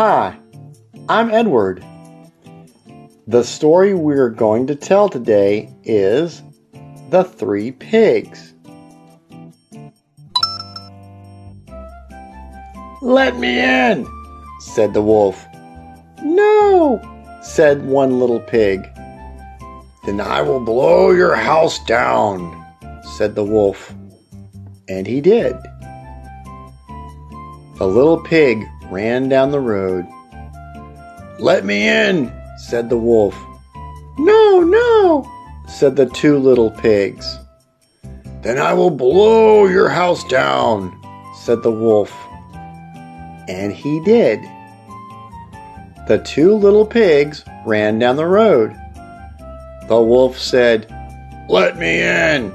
Hi, I'm Edward. The story we're going to tell today is The Three Pigs. Let me in, said the wolf. No, said one little pig. Then I will blow your house down, said the wolf. And he did. The little pig ran down the road. Let me in, said the wolf. No, no, said the two little pigs. Then I will blow your house down, said the wolf. And he did. The two little pigs ran down the road. The wolf said, Let me in.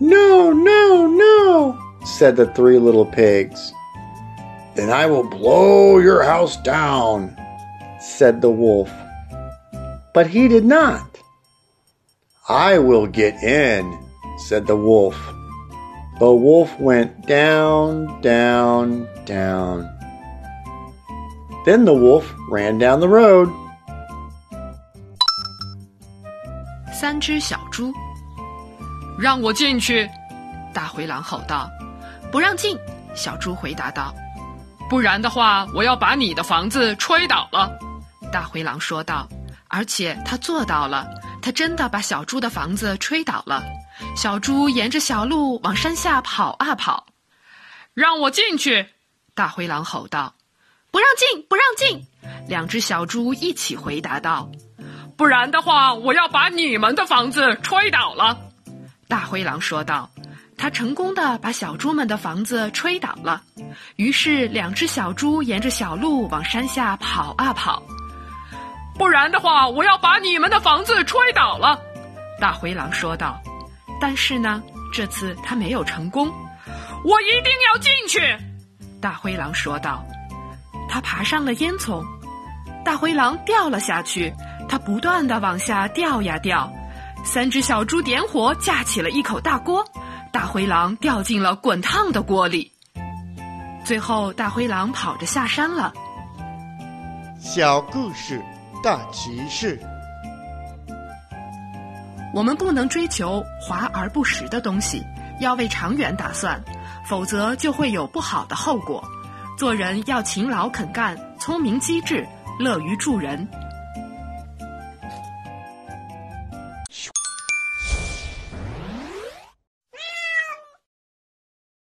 No, no, no, said the three little pigs. Then I will blow your house down, said the wolf. But he did not. I will get in, said the wolf. The wolf went down, down, down. Then the wolf ran down the road. 三只小猪，让我进去！大灰狼吼道。不让进，小猪回答道。 不然的话，我要把你的房子吹倒了。大灰狼说道。而且他做到了，他真的把小猪的房子吹倒了。小猪沿着小路往山下跑啊跑。让我进去！大灰狼吼道。不让进，不让进！两只小猪一起回答道。不然的话，我要把你们的房子吹倒了。大灰狼说道。他成功的把小猪们的房子吹倒了。于是，两只小猪沿着小路往山下跑啊跑。不然的话，我要把你们的房子吹倒了。大灰狼说道。但是呢，这次他没有成功。我一定要进去！大灰狼说道。他爬上了烟囱。大灰狼掉了下去。他不断的往下掉呀掉。三只小猪点火，架起了一口大锅。大灰狼掉进了滚烫的锅里。最后，大灰狼跑着下山了。小故事大启示：我们不能追求华而不实的东西，要为长远打算，否则就会有不好的后果。做人要勤劳肯干、聪明机智、乐于助人。